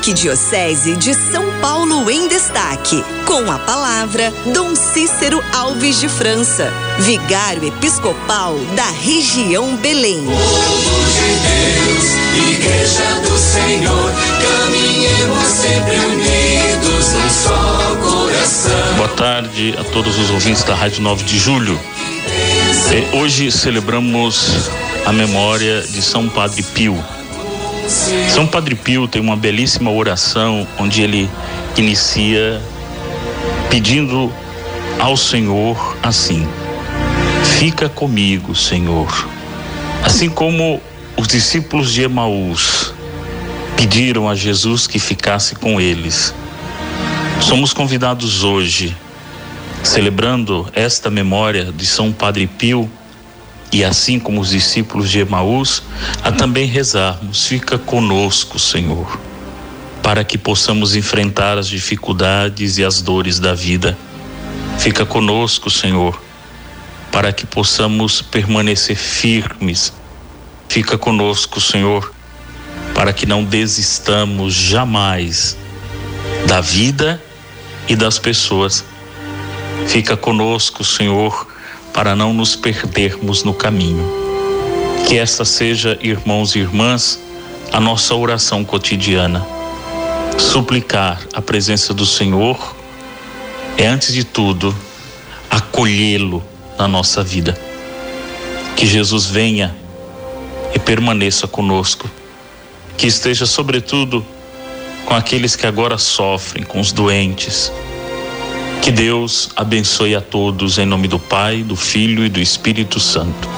Arquidiocese de São Paulo em Destaque. Com a palavra, Dom Cícero Alves de França, Vigário Episcopal da região Belém. Povo de Deus, Igreja do Senhor, caminhemos sempre unidos num só coração. Boa tarde a todos os ouvintes da Rádio 9 de Julho. Hoje celebramos a memória de São Padre Pio. São Padre Pio tem uma belíssima oração onde ele inicia pedindo ao Senhor assim: Fica comigo, Senhor. Assim como os discípulos de Emaús pediram a Jesus que ficasse com eles. Somos convidados hoje, celebrando esta memória de São Padre Pio, e assim como os discípulos de Emaús, a também rezarmos: fica conosco, Senhor, para que possamos enfrentar as dificuldades e as dores da vida. Fica conosco, Senhor, para que possamos permanecer firmes. Fica conosco, Senhor, para que não desistamos jamais da vida e das pessoas. Fica conosco, Senhor, para não nos perdermos no caminho. Que essa seja, irmãos e irmãs, a nossa oração cotidiana. Suplicar a presença do Senhor é, antes de tudo, acolhê-lo na nossa vida. Que Jesus venha e permaneça conosco. Que esteja, sobretudo, com aqueles que agora sofrem, com os doentes que Deus abençoe a todos em nome do Pai, do Filho e do Espírito Santo.